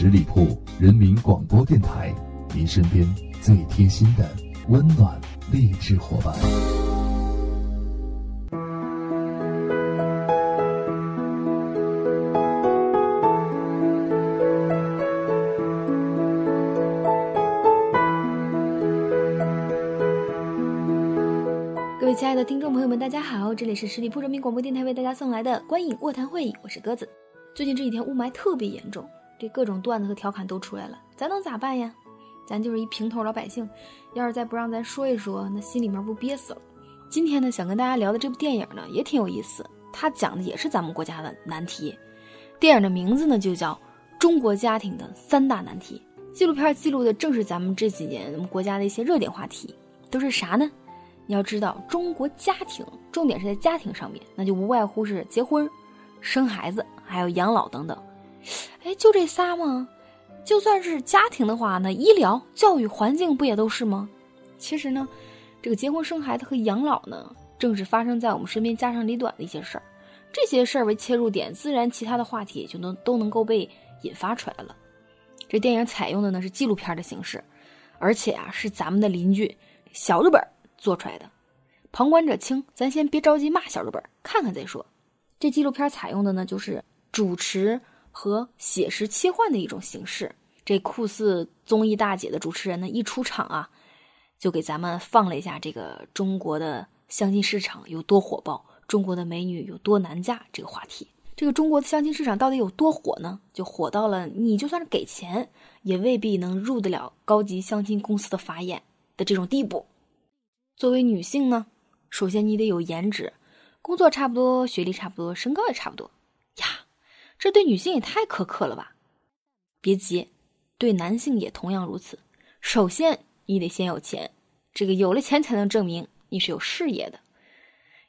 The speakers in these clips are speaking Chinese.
十里铺人民广播电台，您身边最贴心的温暖励志伙伴。各位亲爱的听众朋友们，大家好，这里是十里铺人民广播电台为大家送来的观影卧谈会，我是鸽子。最近这几天雾霾特别严重，这各种段子和调侃都出来了，咱能咋办呀？咱就是一平头老百姓，要是再不让咱说一说，那心里面不憋死了。今天呢，想跟大家聊的这部电影呢，也挺有意思，它讲的也是咱们国家的难题。电影的名字呢，就叫《中国家庭的三大难题》。纪录片记录的正是咱们这几年国家的一些热点话题，都是啥呢？你要知道，中国家庭重点是在家庭上面，那就无外乎是结婚、生孩子，还有养老等等。哎，就这仨吗？就算是家庭的话，那医疗、教育、环境不也都是吗？其实呢，这个结婚、生孩子和养老呢，正是发生在我们身边家长里短的一些事儿。这些事儿为切入点，自然其他的话题就能都能够被引发出来了。这电影采用的呢是纪录片的形式，而且啊是咱们的邻居小日本做出来的。旁观者清，咱先别着急骂小日本，看看再说。这纪录片采用的呢就是主持和写实切换的一种形式。这酷似综艺大姐的主持人呢一出场啊，就给咱们放了一下这个中国的相亲市场有多火爆，中国的美女有多难嫁这个话题。这个中国的相亲市场到底有多火呢？就火到了你就算是给钱，也未必能入得了高级相亲公司的法眼的这种地步。作为女性呢，首先你得有颜值，工作差不多，学历差不多，身高也差不多。这对女性也太苛刻了吧？别急，对男性也同样如此。首先你得先有钱，这个有了钱才能证明你是有事业的。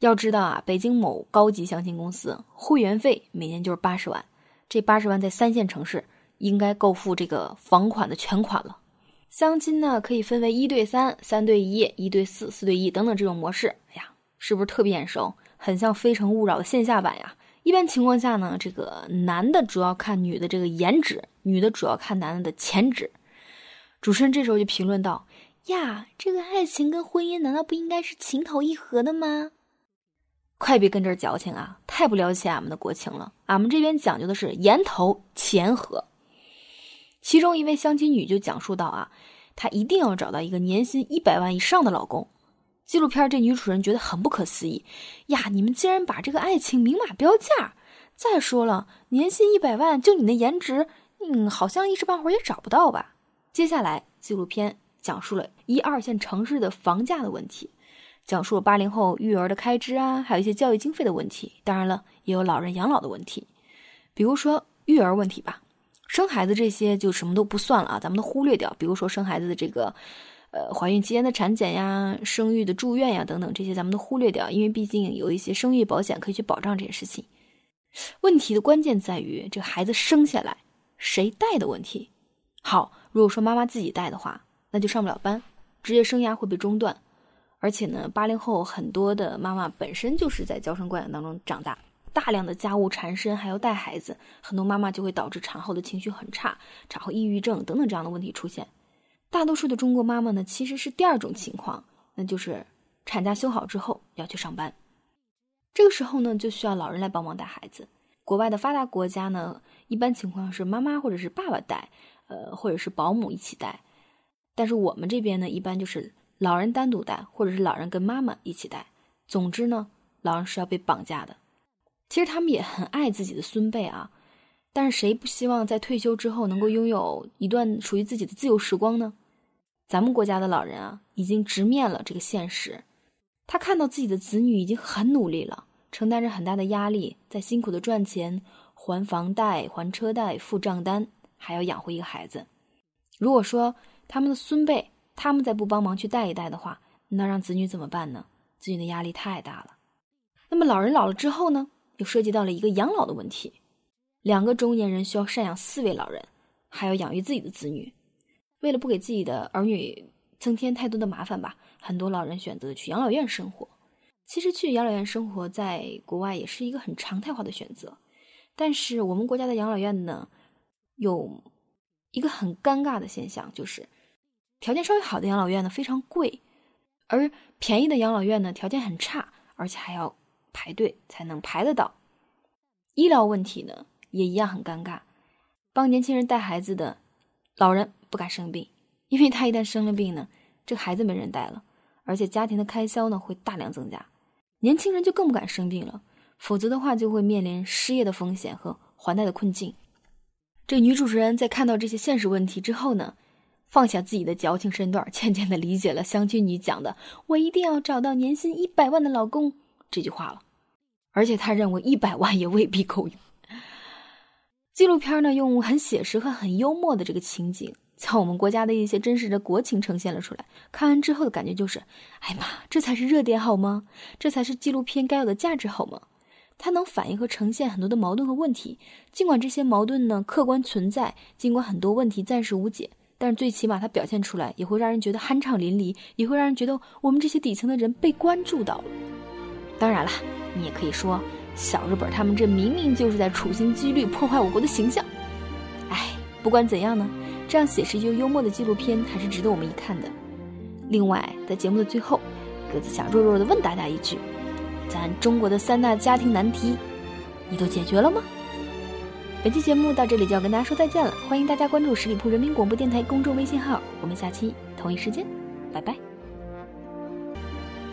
要知道啊，北京某高级相亲公司会员费每年就是八十万，这八十万在三线城市应该够付这个房款的全款了。相亲呢，可以分为一对三、三对一、一对四、四对一等等这种模式。哎呀，是不是特别眼熟？很像《非诚勿扰》的线下版呀。一般情况下呢，这个男的主要看女的这个颜值，女的主要看男的的钱值。主持人这时候就评论道：“呀，这个爱情跟婚姻难道不应该是情投意合的吗？”快别跟这儿矫情啊！太不了解俺们的国情了。俺们这边讲究的是言投钱合。其中一位相亲女就讲述到啊，她一定要找到一个年薪一百万以上的老公。纪录片这女主人觉得很不可思议呀，你们竟然把这个爱情明码标价！再说了，年薪一百万，就你那颜值，嗯，好像一时半会儿也找不到吧？接下来，纪录片讲述了一二线城市的房价的问题。讲述了八零后育儿的开支啊，还有一些教育经费的问题。当然了，也有老人养老的问题，比如说育儿问题吧。生孩子这些就什么都不算了啊，咱们都忽略掉。比如说生孩子的这个，呃，怀孕期间的产检呀、生育的住院呀等等，这些咱们都忽略掉，因为毕竟有一些生育保险可以去保障这些事情。问题的关键在于这个孩子生下来谁带的问题。好，如果说妈妈自己带的话，那就上不了班，职业生涯会被中断。而且呢，八零后很多的妈妈本身就是在娇生惯养当中长大，大量的家务缠身，还要带孩子，很多妈妈就会导致产后的情绪很差，产后抑郁症等等这样的问题出现。大多数的中国妈妈呢，其实是第二种情况，那就是产假休好之后要去上班，这个时候呢，就需要老人来帮忙带孩子。国外的发达国家呢，一般情况是妈妈或者是爸爸带，呃，或者是保姆一起带，但是我们这边呢，一般就是。老人单独带，或者是老人跟妈妈一起带。总之呢，老人是要被绑架的。其实他们也很爱自己的孙辈啊，但是谁不希望在退休之后能够拥有一段属于自己的自由时光呢？咱们国家的老人啊，已经直面了这个现实。他看到自己的子女已经很努力了，承担着很大的压力，在辛苦的赚钱、还房贷、还车贷、付账单，还要养活一个孩子。如果说他们的孙辈，他们再不帮忙去带一带的话，那让子女怎么办呢？子女的压力太大了。那么老人老了之后呢，又涉及到了一个养老的问题。两个中年人需要赡养四位老人，还要养育自己的子女。为了不给自己的儿女增添太多的麻烦吧，很多老人选择去养老院生活。其实去养老院生活在国外也是一个很常态化的选择，但是我们国家的养老院呢，有一个很尴尬的现象就是，条件稍微好的养老院呢非常贵，而便宜的养老院呢条件很差，而且还要排队才能排得到。医疗问题呢也一样很尴尬，帮年轻人带孩子的老人不敢生病，因为他一旦生了病呢，这个孩子没人带了，而且家庭的开销呢会大量增加。年轻人就更不敢生病了，否则的话就会面临失业的风险和还贷的困境。这女主持人在看到这些现实问题之后呢，放下自己的矫情身段，渐渐的理解了相亲女讲的“我一定要找到年薪一百万的老公”这句话了。而且她认为一百万也未必够用。纪录片呢，用很写实和很幽默的这个情景，将我们国家的一些真实的国情呈现了出来。看完之后的感觉就是：哎呀妈，这才是热点好吗？这才是纪录片该有的价值好吗？它能反映和呈现很多的矛盾和问题，尽管这些矛盾呢客观存在，尽管很多问题暂时无解，但是最起码它表现出来也会让人觉得酣畅淋漓，也会让人觉得我们这些底层的人被关注到了。当然了，你也可以说小日本他们这明明就是在处心积虑破坏我国的形象。哎，不管怎样呢，这样写实又幽默的纪录片还是值得我们一看的。另外，在节目的最后，鸽子想弱弱的问大家一句。咱中国的三大家庭难题，你都解决了吗？本期节目到这里就要跟大家说再见了，欢迎大家关注十里铺人民广播电台公众微信号，我们下期同一时间，拜拜。